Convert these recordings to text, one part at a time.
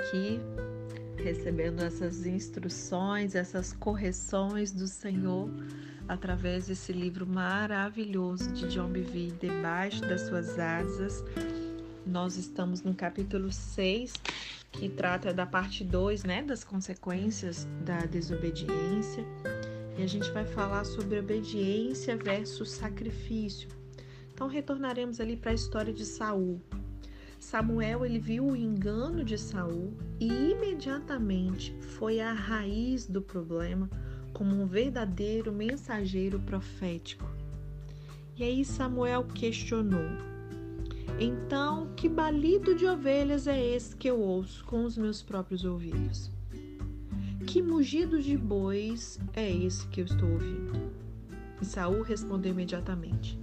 aqui recebendo essas instruções, essas correções do Senhor através desse livro maravilhoso de John Bevere, Debaixo das Suas Asas. Nós estamos no capítulo 6, que trata da parte 2, né, das consequências da desobediência. E a gente vai falar sobre obediência versus sacrifício. Então retornaremos ali para a história de Saul. Samuel ele viu o engano de Saul e imediatamente foi à raiz do problema como um verdadeiro mensageiro profético. E aí Samuel questionou: Então, que balido de ovelhas é esse que eu ouço com os meus próprios ouvidos? Que mugido de bois é esse que eu estou ouvindo? E Saul respondeu imediatamente: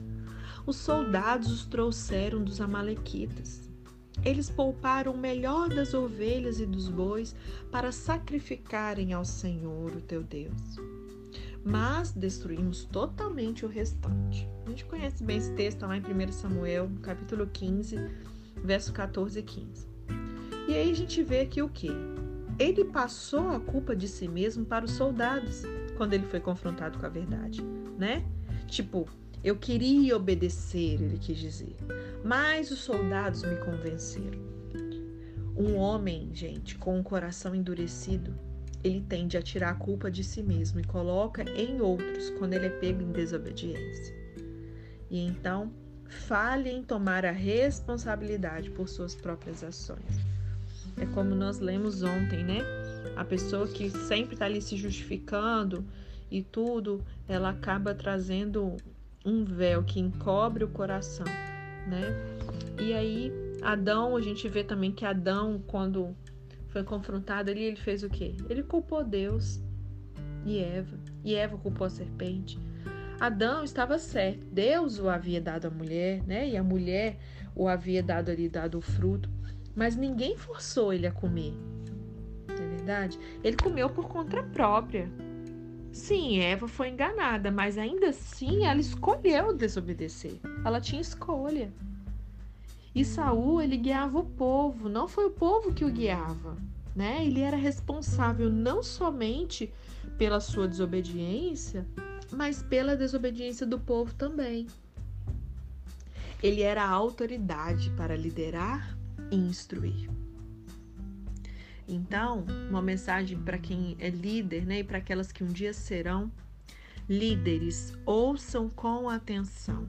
Os soldados os trouxeram dos amalequitas. Eles pouparam o melhor das ovelhas e dos bois para sacrificarem ao Senhor, o teu Deus. Mas destruímos totalmente o restante. A gente conhece bem esse texto lá em 1 Samuel, capítulo 15, verso 14 e 15. E aí a gente vê aqui o que? Ele passou a culpa de si mesmo para os soldados quando ele foi confrontado com a verdade, né? Tipo, eu queria obedecer, ele quis dizer, mas os soldados me convenceram. Um homem, gente, com um coração endurecido, ele tende a tirar a culpa de si mesmo e coloca em outros quando ele é pego em desobediência. E então, fale em tomar a responsabilidade por suas próprias ações. É como nós lemos ontem, né? A pessoa que sempre está ali se justificando e tudo, ela acaba trazendo um véu que encobre o coração, né? E aí, Adão, a gente vê também que Adão, quando foi confrontado ali, ele fez o quê? Ele culpou Deus e Eva, e Eva culpou a serpente. Adão estava certo, Deus o havia dado à mulher, né? E a mulher o havia dado ali, dado o fruto, mas ninguém forçou ele a comer. Não é verdade? Ele comeu por conta própria. Sim, Eva foi enganada, mas ainda assim ela escolheu desobedecer. Ela tinha escolha. E Saul, ele guiava o povo, não foi o povo que o guiava, né? Ele era responsável não somente pela sua desobediência, mas pela desobediência do povo também. Ele era a autoridade para liderar e instruir. Então, uma mensagem para quem é líder, né, e para aquelas que um dia serão líderes, ouçam com atenção.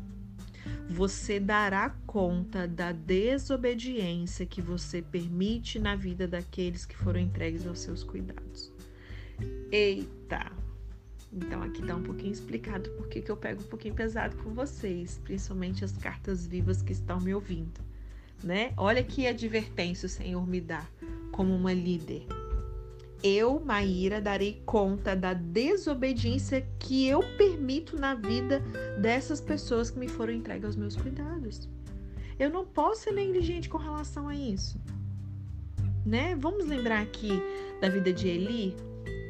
Você dará conta da desobediência que você permite na vida daqueles que foram entregues aos seus cuidados. Eita! Então aqui está um pouquinho explicado por que eu pego um pouquinho pesado com vocês, principalmente as cartas vivas que estão me ouvindo, né? Olha que advertência o Senhor me dá como uma líder. Eu, Maíra, darei conta da desobediência que eu permito na vida dessas pessoas que me foram entregues aos meus cuidados. Eu não posso ser negligente com relação a isso. Né? Vamos lembrar aqui da vida de Eli,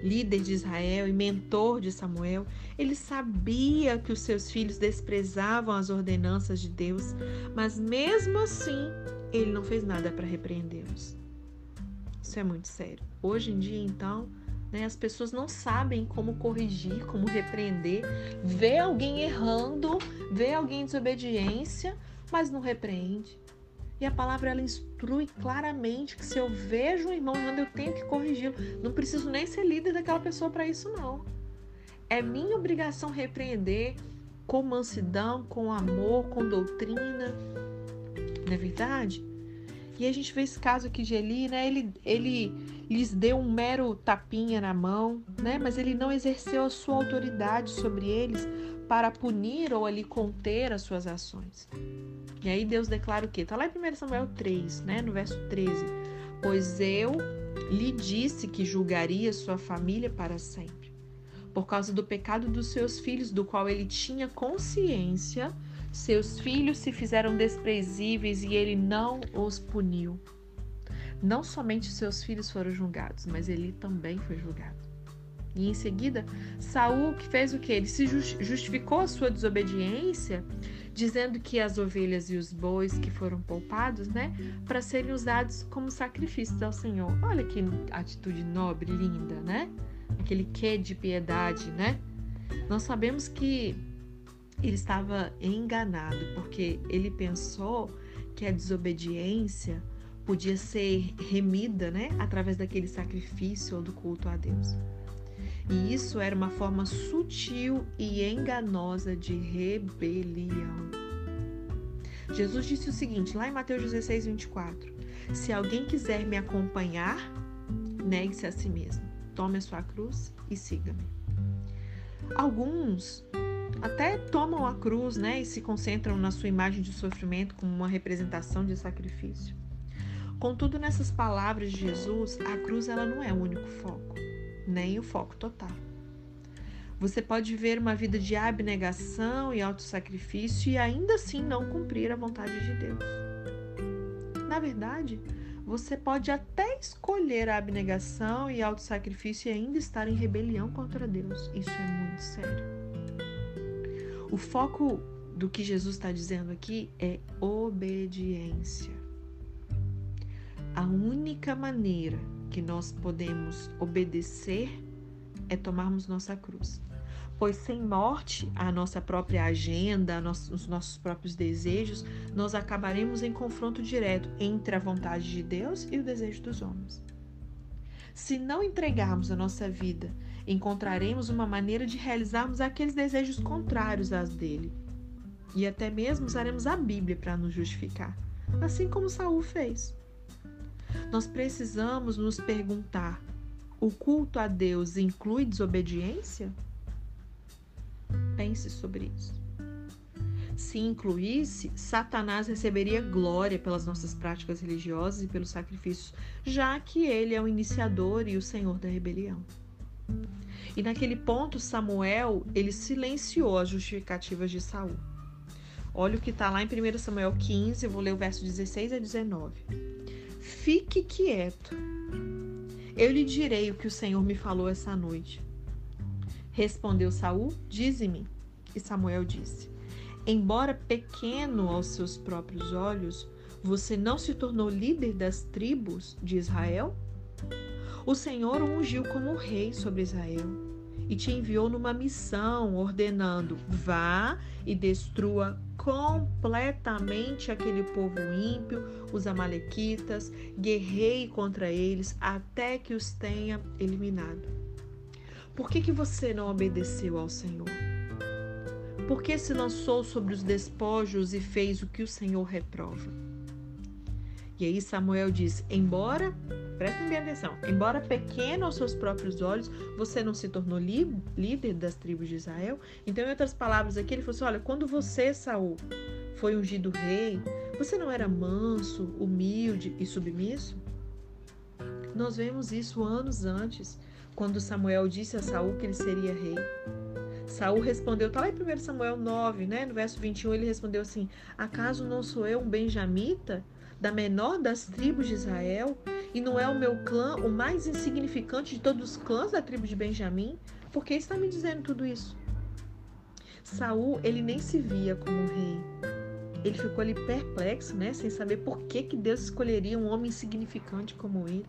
líder de Israel e mentor de Samuel. Ele sabia que os seus filhos desprezavam as ordenanças de Deus, mas mesmo assim, ele não fez nada para repreendê-los. Isso é muito sério. Hoje em dia, então, né, as pessoas não sabem como corrigir, como repreender, vê alguém errando, vê alguém em desobediência, mas não repreende. E a palavra ela instrui claramente que se eu vejo um irmão errando, eu tenho que corrigi-lo. Não preciso nem ser líder daquela pessoa para isso, não. É minha obrigação repreender com mansidão, com amor, com doutrina. Não é verdade? E a gente vê esse caso aqui de Eli, né? Ele, ele lhes deu um mero tapinha na mão, né? Mas ele não exerceu a sua autoridade sobre eles para punir ou ali conter as suas ações. E aí Deus declara o quê? Tá lá em 1 Samuel 3, né? No verso 13. Pois eu lhe disse que julgaria sua família para sempre, por causa do pecado dos seus filhos, do qual ele tinha consciência seus filhos se fizeram desprezíveis e ele não os puniu. Não somente seus filhos foram julgados, mas ele também foi julgado. E em seguida, Saul que fez o que? Ele se justificou a sua desobediência, dizendo que as ovelhas e os bois que foram poupados, né, para serem usados como sacrifícios ao Senhor. Olha que atitude nobre, linda, né? Aquele quê de piedade, né? Nós sabemos que ele estava enganado, porque ele pensou que a desobediência podia ser remida, né, através daquele sacrifício ou do culto a Deus. E isso era uma forma sutil e enganosa de rebelião. Jesus disse o seguinte, lá em Mateus 16, 24: Se alguém quiser me acompanhar, negue-se a si mesmo, tome a sua cruz e siga-me. Alguns até tomam a cruz né, e se concentram na sua imagem de sofrimento como uma representação de sacrifício. Contudo, nessas palavras de Jesus, a cruz ela não é o único foco nem o foco total. Você pode viver uma vida de abnegação e autossacrifício e ainda assim não cumprir a vontade de Deus. Na verdade, você pode até escolher a abnegação e autossacrifício e ainda estar em rebelião contra Deus. Isso é muito sério. O foco do que Jesus está dizendo aqui é obediência. A única maneira que nós podemos obedecer é tomarmos nossa cruz. Pois sem morte, a nossa própria agenda, os nossos próprios desejos, nós acabaremos em confronto direto entre a vontade de Deus e o desejo dos homens. Se não entregarmos a nossa vida, encontraremos uma maneira de realizarmos aqueles desejos contrários às dele. E até mesmo usaremos a Bíblia para nos justificar, assim como Saul fez. Nós precisamos nos perguntar: o culto a Deus inclui desobediência? Pense sobre isso. Se incluísse, Satanás receberia glória pelas nossas práticas religiosas e pelos sacrifícios, já que ele é o iniciador e o senhor da rebelião. E naquele ponto, Samuel, ele silenciou as justificativas de Saul. Olha o que está lá em 1 Samuel 15, eu vou ler o verso 16 a 19. Fique quieto. Eu lhe direi o que o Senhor me falou essa noite. Respondeu Saul: Dize-me. E Samuel disse: Embora pequeno aos seus próprios olhos, você não se tornou líder das tribos de Israel? O Senhor o ungiu como rei sobre Israel e te enviou numa missão, ordenando: vá e destrua completamente aquele povo ímpio, os Amalequitas, guerrei contra eles até que os tenha eliminado. Por que, que você não obedeceu ao Senhor? Por que se lançou sobre os despojos e fez o que o Senhor reprova? E aí Samuel diz: Embora, prestem bem atenção, embora pequeno aos seus próprios olhos, você não se tornou líder das tribos de Israel. Então, em outras palavras, aqui ele falou assim: Olha, quando você, Saul, foi ungido rei, você não era manso, humilde e submisso? Nós vemos isso anos antes, quando Samuel disse a Saul que ele seria rei. Saul respondeu, tá lá em 1 Samuel 9, né? No verso 21, ele respondeu assim: Acaso não sou eu um benjamita? da menor das tribos de Israel, e não é o meu clã o mais insignificante de todos os clãs da tribo de Benjamim? Por que está me dizendo tudo isso? Saul, ele nem se via como rei. Ele ficou ali perplexo, né, sem saber por que, que Deus escolheria um homem insignificante como ele.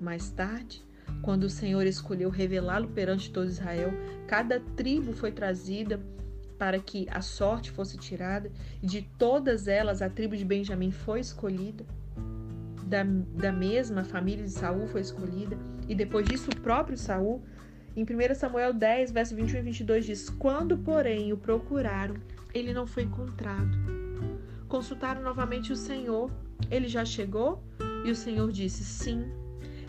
Mais tarde, quando o Senhor escolheu revelá-lo perante todo Israel, cada tribo foi trazida para que a sorte fosse tirada, e de todas elas a tribo de Benjamim foi escolhida, da, da mesma família de Saul foi escolhida, e depois disso o próprio Saul, em 1 Samuel 10, verso 21 e 22 diz: Quando, porém, o procuraram, ele não foi encontrado. Consultaram novamente o Senhor. Ele já chegou? E o Senhor disse: Sim,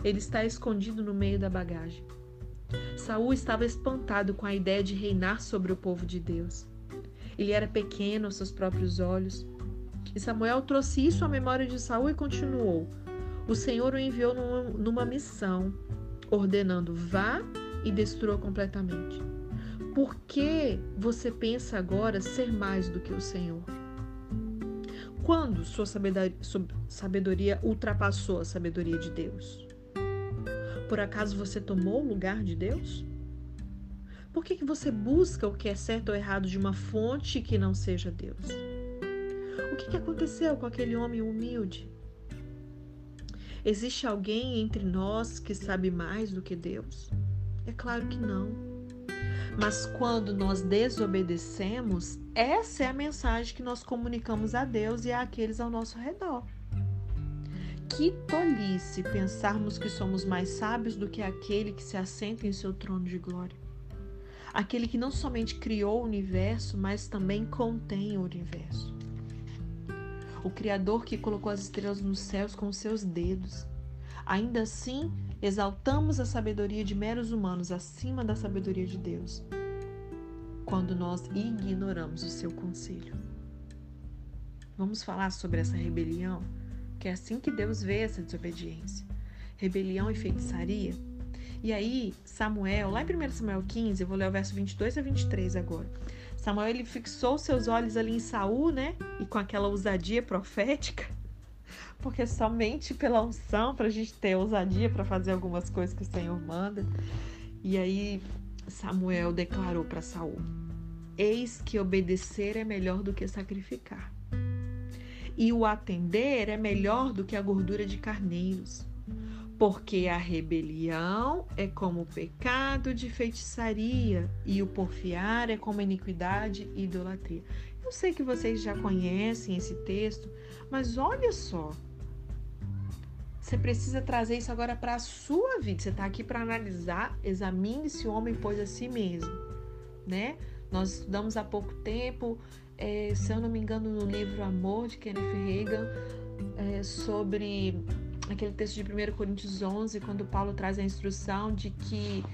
ele está escondido no meio da bagagem. Saul estava espantado com a ideia de reinar sobre o povo de Deus. Ele era pequeno aos seus próprios olhos. E Samuel trouxe isso à memória de Saul e continuou: O Senhor o enviou numa missão, ordenando: vá e destrua completamente. Por que você pensa agora ser mais do que o Senhor? Quando sua sabedoria ultrapassou a sabedoria de Deus? Por acaso você tomou o lugar de Deus? Por que, que você busca o que é certo ou errado de uma fonte que não seja Deus? O que, aconteceu com aquele homem humilde? Existe alguém entre nós que sabe mais do que Deus? É claro que não. Mas quando nós desobedecemos, essa é a mensagem que nós comunicamos a Deus e àqueles ao nosso redor. Que tolice pensarmos que somos mais sábios do que aquele que se assenta em seu trono de glória. Aquele que não somente criou o universo, mas também contém o universo o Criador que colocou as estrelas nos céus com seus dedos. Ainda assim, exaltamos a sabedoria de meros humanos acima da sabedoria de Deus, quando nós ignoramos o seu conselho. Vamos falar sobre essa rebelião, que é assim que Deus vê essa desobediência. Rebelião e feitiçaria. E aí, Samuel, lá em 1 Samuel 15, eu vou ler o verso 22 a 23 agora. Samuel ele fixou seus olhos ali em Saul, né? E com aquela ousadia profética, porque somente pela unção para a gente ter ousadia para fazer algumas coisas que o Senhor manda. E aí Samuel declarou para Saul: Eis que obedecer é melhor do que sacrificar, e o atender é melhor do que a gordura de carneiros porque a rebelião é como o pecado de feitiçaria e o porfiar é como iniquidade e idolatria. Eu sei que vocês já conhecem esse texto, mas olha só. Você precisa trazer isso agora para a sua vida. Você está aqui para analisar, examine se o homem pôs a si mesmo, né? Nós estudamos há pouco tempo, é, se eu não me engano, no livro Amor de Kenneth Reagan, é, sobre aquele texto de 1 Coríntios 11, quando Paulo traz a instrução de que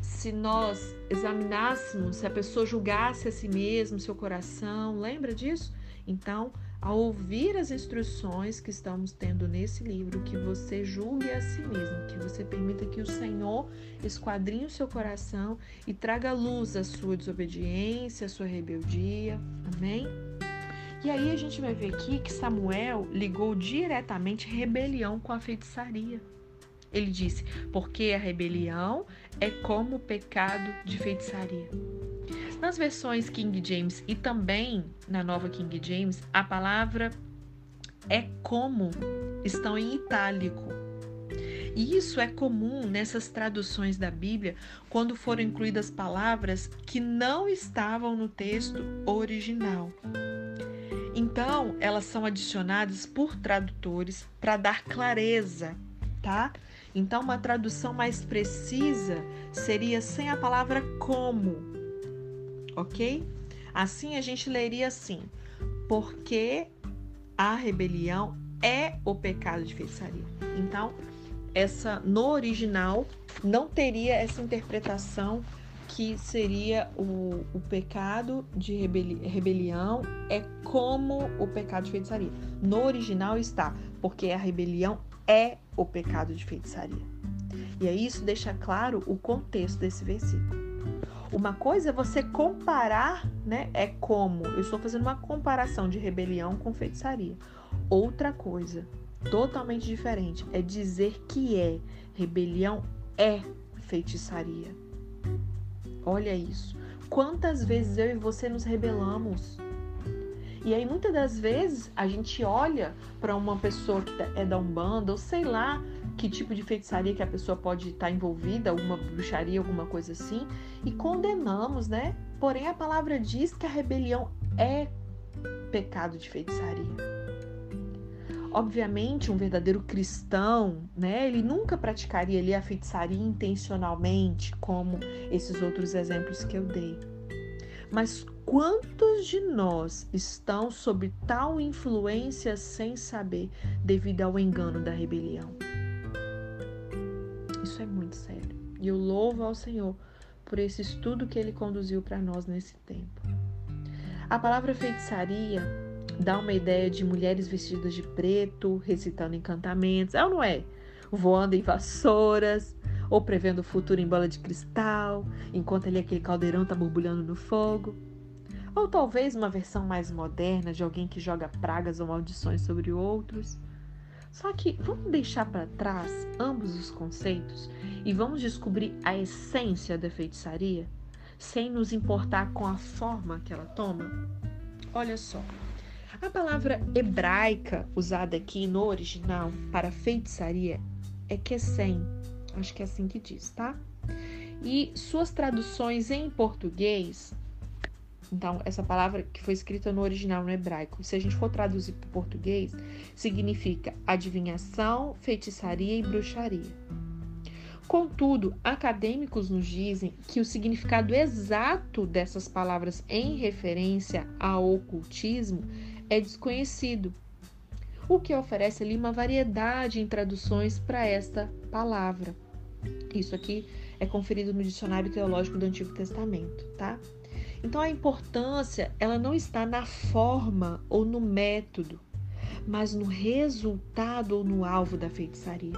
se nós examinássemos, se a pessoa julgasse a si mesmo, seu coração, lembra disso? Então, ao ouvir as instruções que estamos tendo nesse livro, que você julgue a si mesmo, que você permita que o Senhor esquadrinhe o seu coração e traga luz à sua desobediência, à sua rebeldia. Amém? E aí a gente vai ver aqui que Samuel ligou diretamente rebelião com a feitiçaria. Ele disse: porque a rebelião é como o pecado de feitiçaria. Nas versões King James e também na nova King James, a palavra é como estão em itálico. E isso é comum nessas traduções da Bíblia quando foram incluídas palavras que não estavam no texto original. Então, elas são adicionadas por tradutores para dar clareza, tá? Então, uma tradução mais precisa seria sem a palavra como, ok? Assim a gente leria assim: porque a rebelião é o pecado de feitiçaria. Então, essa no original não teria essa interpretação que seria o, o pecado de rebeli rebelião é como o pecado de feitiçaria. No original está, porque a rebelião é o pecado de feitiçaria. E aí isso deixa claro o contexto desse versículo. Uma coisa é você comparar, né? É como. Eu estou fazendo uma comparação de rebelião com feitiçaria. Outra coisa, totalmente diferente, é dizer que é. Rebelião é feitiçaria. Olha isso. Quantas vezes eu e você nos rebelamos? E aí muitas das vezes a gente olha para uma pessoa que tá, é da Umbanda, ou sei lá que tipo de feitiçaria que a pessoa pode estar tá envolvida, alguma bruxaria, alguma coisa assim, e condenamos, né? Porém a palavra diz que a rebelião é pecado de feitiçaria. Obviamente, um verdadeiro cristão, né, ele nunca praticaria ali a feitiçaria intencionalmente, como esses outros exemplos que eu dei. Mas quantos de nós estão sob tal influência sem saber, devido ao engano da rebelião? Isso é muito sério. E eu louvo ao Senhor por esse estudo que ele conduziu para nós nesse tempo. A palavra feitiçaria dá uma ideia de mulheres vestidas de preto, recitando encantamentos, é ou não é? Voando em vassouras, ou prevendo o futuro em bola de cristal, enquanto ali aquele caldeirão está borbulhando no fogo. Ou talvez uma versão mais moderna de alguém que joga pragas ou maldições sobre outros. Só que vamos deixar para trás ambos os conceitos e vamos descobrir a essência da feitiçaria, sem nos importar com a forma que ela toma? Olha só. A palavra hebraica usada aqui no original para feitiçaria é Kesen. Acho que é assim que diz, tá? E suas traduções em português então, essa palavra que foi escrita no original no hebraico, se a gente for traduzir para o português, significa adivinhação, feitiçaria e bruxaria. Contudo, acadêmicos nos dizem que o significado exato dessas palavras em referência ao ocultismo é desconhecido, o que oferece ali uma variedade em traduções para esta palavra. Isso aqui é conferido no Dicionário Teológico do Antigo Testamento, tá? Então a importância, ela não está na forma ou no método, mas no resultado ou no alvo da feitiçaria.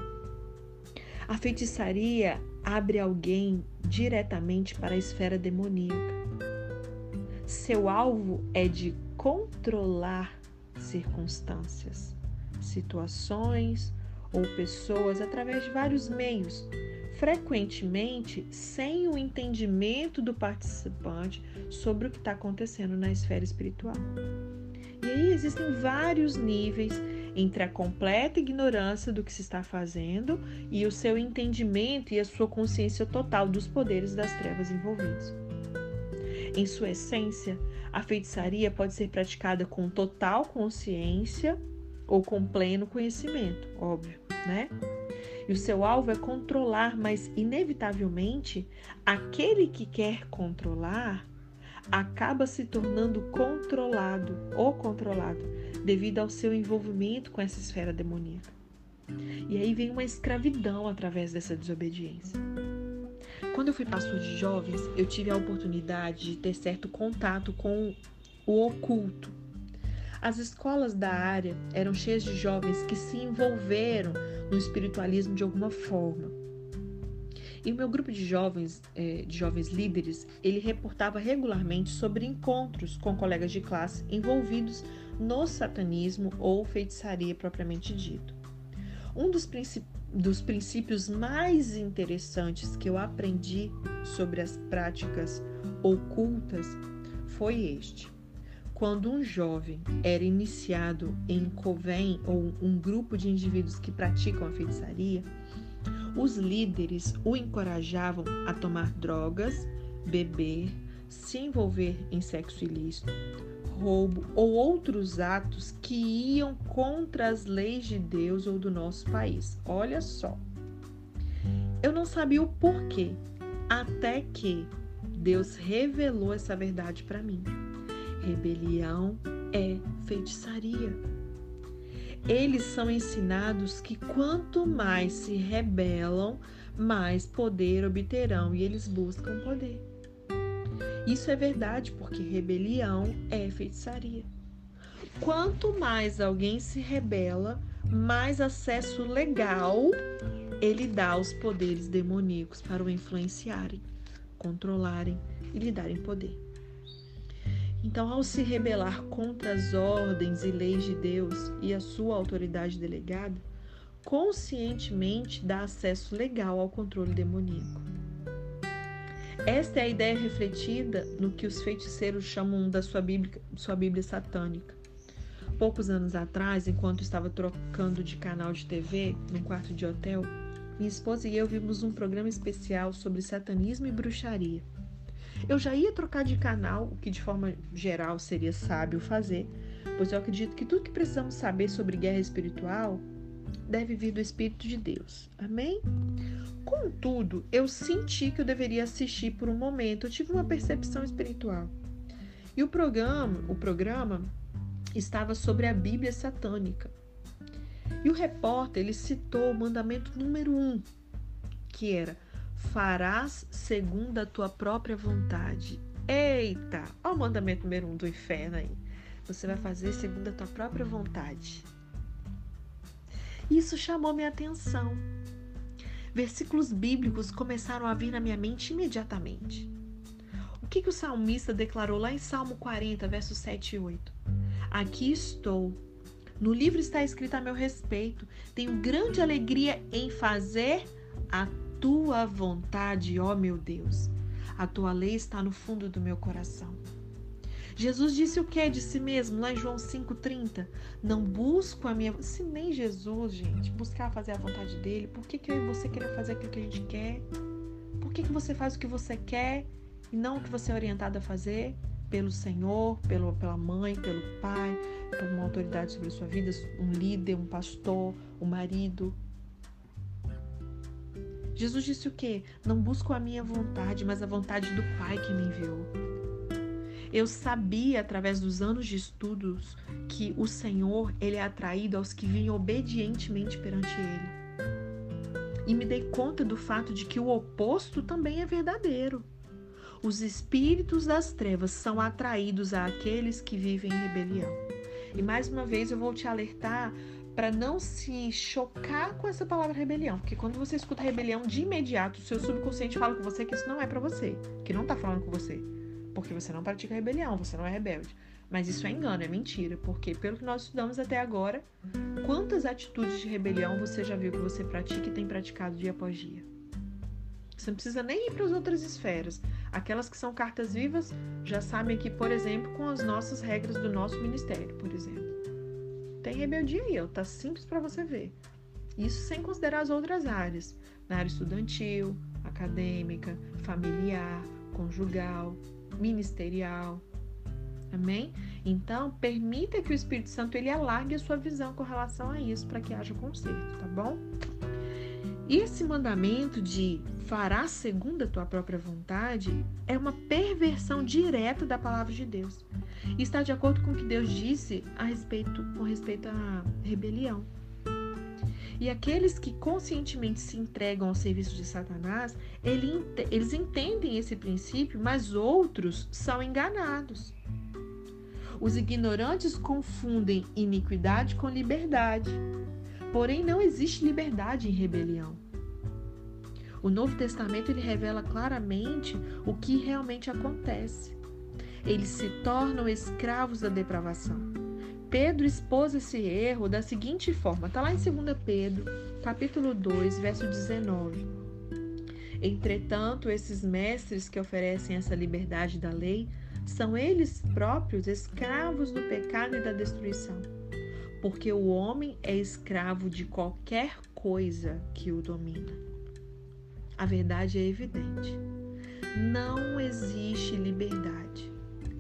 A feitiçaria abre alguém diretamente para a esfera demoníaca. Seu alvo é de controlar circunstâncias, situações ou pessoas através de vários meios, frequentemente sem o entendimento do participante sobre o que está acontecendo na esfera espiritual. E aí existem vários níveis entre a completa ignorância do que se está fazendo e o seu entendimento e a sua consciência total dos poderes das trevas envolvidos. Em sua essência, a feitiçaria pode ser praticada com total consciência ou com pleno conhecimento, óbvio, né? E o seu alvo é controlar, mas inevitavelmente aquele que quer controlar acaba se tornando controlado ou controlado devido ao seu envolvimento com essa esfera demoníaca. E aí vem uma escravidão através dessa desobediência. Quando eu fui pastor de jovens, eu tive a oportunidade de ter certo contato com o oculto. As escolas da área eram cheias de jovens que se envolveram no espiritualismo de alguma forma. E o meu grupo de jovens, é, de jovens líderes, ele reportava regularmente sobre encontros com colegas de classe envolvidos no satanismo ou feitiçaria propriamente dito. Um dos, dos princípios mais interessantes que eu aprendi sobre as práticas ocultas foi este. Quando um jovem era iniciado em coven ou um grupo de indivíduos que praticam a feitiçaria, os líderes o encorajavam a tomar drogas, beber, se envolver em sexo ilícito, roubo ou outros atos que iam contra as leis de Deus ou do nosso país. Olha só. Eu não sabia o porquê, até que Deus revelou essa verdade para mim. Rebelião é feitiçaria. Eles são ensinados que quanto mais se rebelam, mais poder obterão e eles buscam poder. Isso é verdade porque rebelião é feitiçaria. Quanto mais alguém se rebela, mais acesso legal ele dá aos poderes demoníacos para o influenciarem, controlarem e lhe darem poder. Então, ao se rebelar contra as ordens e leis de Deus e a sua autoridade delegada, conscientemente dá acesso legal ao controle demoníaco. Esta é a ideia refletida no que os feiticeiros chamam da sua Bíblia, sua Bíblia satânica. Poucos anos atrás, enquanto estava trocando de canal de TV num quarto de hotel, minha esposa e eu vimos um programa especial sobre satanismo e bruxaria. Eu já ia trocar de canal, o que de forma geral seria sábio fazer, pois eu acredito que tudo que precisamos saber sobre guerra espiritual deve vir do Espírito de Deus. Amém? Contudo, eu senti que eu deveria assistir por um momento, eu tive uma percepção espiritual. E o programa, o programa estava sobre a Bíblia satânica. E o repórter ele citou o mandamento número um, que era farás segundo a tua própria vontade. Eita, olha o mandamento número um do inferno aí. Você vai fazer segundo a tua própria vontade. Isso chamou minha atenção. Versículos bíblicos começaram a vir na minha mente imediatamente. O que, que o salmista declarou lá em Salmo 40, versos 7 e 8? Aqui estou, No livro está escrito a meu respeito. Tenho grande alegria em fazer a tua vontade, ó meu Deus. A tua lei está no fundo do meu coração. Jesus disse o que de si mesmo, lá em João 5,30? Não busco a minha. Se nem Jesus, gente, buscar fazer a vontade dele, por que, que eu e você queremos fazer aquilo que a gente quer? Por que, que você faz o que você quer e não o que você é orientado a fazer? Pelo Senhor, pelo, pela mãe, pelo pai, por uma autoridade sobre a sua vida, um líder, um pastor, um marido. Jesus disse o quê? Não busco a minha vontade, mas a vontade do Pai que me enviou. Eu sabia através dos anos de estudos que o Senhor, ele é atraído aos que vêm obedientemente perante ele. E me dei conta do fato de que o oposto também é verdadeiro. Os espíritos das trevas são atraídos àqueles que vivem em rebelião. E mais uma vez eu vou te alertar para não se chocar com essa palavra rebelião, porque quando você escuta rebelião de imediato, o seu subconsciente fala com você que isso não é para você, que não tá falando com você porque você não pratica rebelião, você não é rebelde. Mas isso é engano, é mentira, porque pelo que nós estudamos até agora, quantas atitudes de rebelião você já viu que você pratica e tem praticado dia após dia? Você não precisa nem ir para as outras esferas. Aquelas que são cartas vivas já sabem que, por exemplo, com as nossas regras do nosso ministério, por exemplo. Tem rebeldia aí, ó, tá simples para você ver. Isso sem considerar as outras áreas, na área estudantil, acadêmica, familiar, conjugal, ministerial. Amém? Então, permita que o Espírito Santo ele alargue a sua visão com relação a isso para que haja conserto, tá bom? Esse mandamento de fará segundo a tua própria vontade é uma perversão direta da palavra de Deus. Está de acordo com o que Deus disse a respeito com respeito à rebelião. E aqueles que conscientemente se entregam ao serviço de Satanás, eles entendem esse princípio, mas outros são enganados. Os ignorantes confundem iniquidade com liberdade. Porém, não existe liberdade em rebelião. O Novo Testamento ele revela claramente o que realmente acontece. Eles se tornam escravos da depravação. Pedro expôs esse erro da seguinte forma: está lá em 2 Pedro, capítulo 2, verso 19. Entretanto, esses mestres que oferecem essa liberdade da lei são eles próprios escravos do pecado e da destruição, porque o homem é escravo de qualquer coisa que o domina. A verdade é evidente. Não existe liberdade.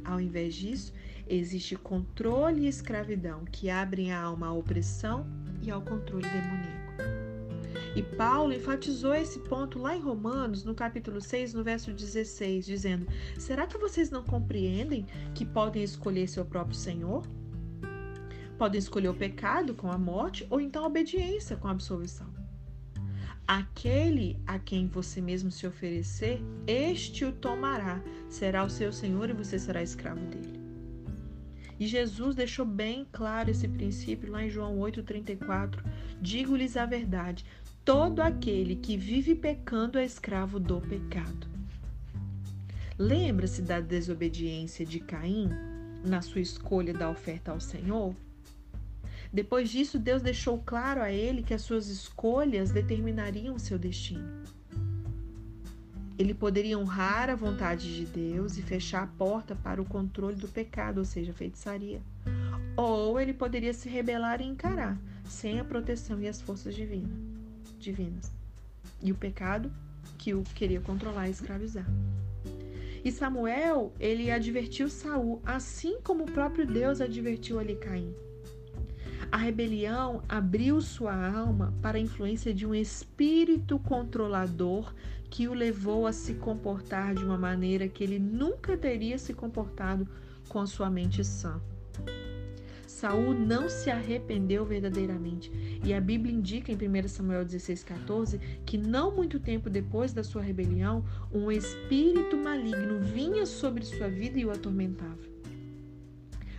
Ao invés disso, Existe controle e escravidão que abrem a alma à opressão e ao controle demoníaco. E Paulo enfatizou esse ponto lá em Romanos, no capítulo 6, no verso 16, dizendo: Será que vocês não compreendem que podem escolher seu próprio Senhor? Podem escolher o pecado com a morte ou então a obediência com a absolvição. Aquele a quem você mesmo se oferecer, este o tomará, será o seu Senhor e você será escravo dele. E Jesus deixou bem claro esse princípio lá em João 8,34. Digo-lhes a verdade: todo aquele que vive pecando é escravo do pecado. Lembra-se da desobediência de Caim na sua escolha da oferta ao Senhor? Depois disso, Deus deixou claro a ele que as suas escolhas determinariam o seu destino. Ele poderia honrar a vontade de Deus e fechar a porta para o controle do pecado, ou seja, feitiçaria. Ou ele poderia se rebelar e encarar, sem a proteção e as forças divina, divinas. E o pecado que o queria controlar e escravizar. E Samuel, ele advertiu Saul, assim como o próprio Deus advertiu ali Caim. A rebelião abriu sua alma para a influência de um espírito controlador que o levou a se comportar de uma maneira que ele nunca teria se comportado com a sua mente sã. Saul não se arrependeu verdadeiramente, e a Bíblia indica em 1 Samuel 16,14 que não muito tempo depois da sua rebelião, um espírito maligno vinha sobre sua vida e o atormentava.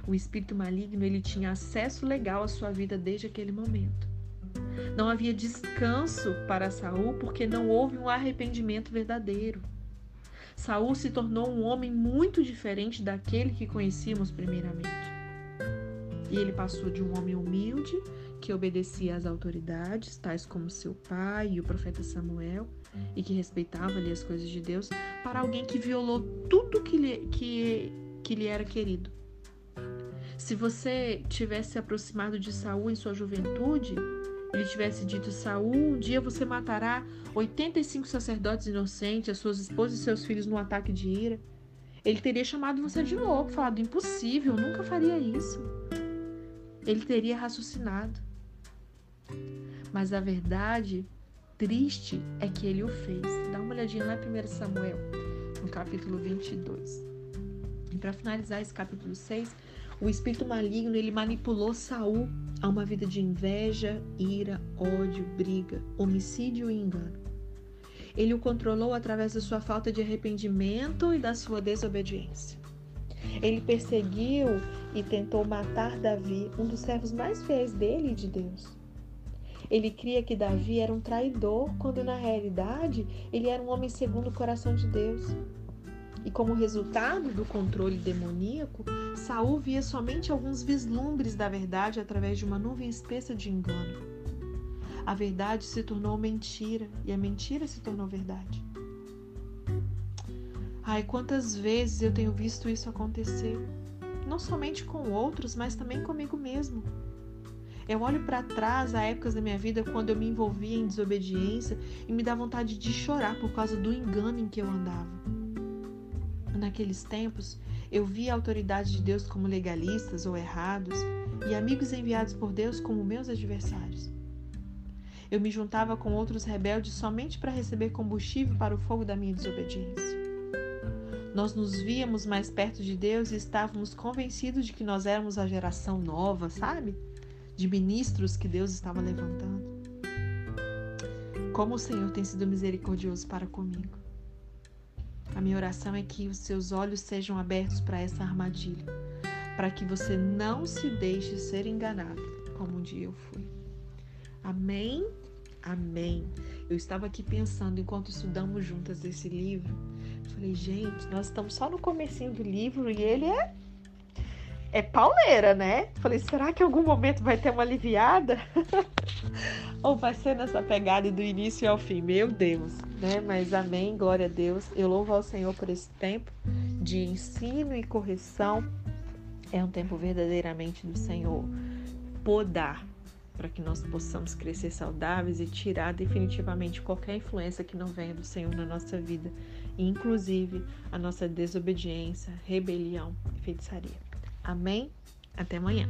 O espírito maligno ele tinha acesso legal à sua vida desde aquele momento. Não havia descanso para Saul porque não houve um arrependimento verdadeiro. Saul se tornou um homem muito diferente daquele que conhecíamos primeiramente. E ele passou de um homem humilde que obedecia às autoridades, tais como seu pai e o profeta Samuel, e que respeitava ali as coisas de Deus, para alguém que violou tudo que lhe, que, que lhe era querido. Se você tivesse se aproximado de Saul em sua juventude, ele tivesse dito: Saul, um dia você matará 85 sacerdotes inocentes, as suas esposas e seus filhos num ataque de ira. Ele teria chamado você de louco, falado: impossível, nunca faria isso. Ele teria raciocinado. Mas a verdade triste é que ele o fez. Dá uma olhadinha lá em 1 Samuel, no capítulo 22. E para finalizar esse capítulo 6, o espírito maligno ele manipulou Saul a uma vida de inveja, ira, ódio, briga, homicídio e engano. Ele o controlou através da sua falta de arrependimento e da sua desobediência. Ele perseguiu e tentou matar Davi, um dos servos mais fiéis dele e de Deus. Ele cria que Davi era um traidor, quando na realidade ele era um homem segundo o coração de Deus. E como resultado do controle demoníaco, Saul via somente alguns vislumbres da verdade através de uma nuvem espessa de engano. A verdade se tornou mentira e a mentira se tornou verdade. Ai, quantas vezes eu tenho visto isso acontecer, não somente com outros, mas também comigo mesmo. Eu olho para trás a épocas da minha vida quando eu me envolvia em desobediência e me dá vontade de chorar por causa do engano em que eu andava. Naqueles tempos, eu via a autoridade de Deus como legalistas ou errados e amigos enviados por Deus como meus adversários. Eu me juntava com outros rebeldes somente para receber combustível para o fogo da minha desobediência. Nós nos víamos mais perto de Deus e estávamos convencidos de que nós éramos a geração nova, sabe? de ministros que Deus estava levantando. Como o Senhor tem sido misericordioso para comigo. A minha oração é que os seus olhos sejam abertos para essa armadilha, para que você não se deixe ser enganado, como um dia eu fui. Amém? Amém. Eu estava aqui pensando enquanto estudamos juntas esse livro. Falei, gente, nós estamos só no comecinho do livro e ele é é pauleira, né? Falei, será que em algum momento vai ter uma aliviada? Ou vai ser nessa pegada do início ao fim? Meu Deus, né? Mas amém, glória a Deus. Eu louvo ao Senhor por esse tempo de ensino e correção. É um tempo verdadeiramente do Senhor podar para que nós possamos crescer saudáveis e tirar definitivamente qualquer influência que não venha do Senhor na nossa vida, inclusive a nossa desobediência, rebelião e feitiçaria. Amém? Até amanhã.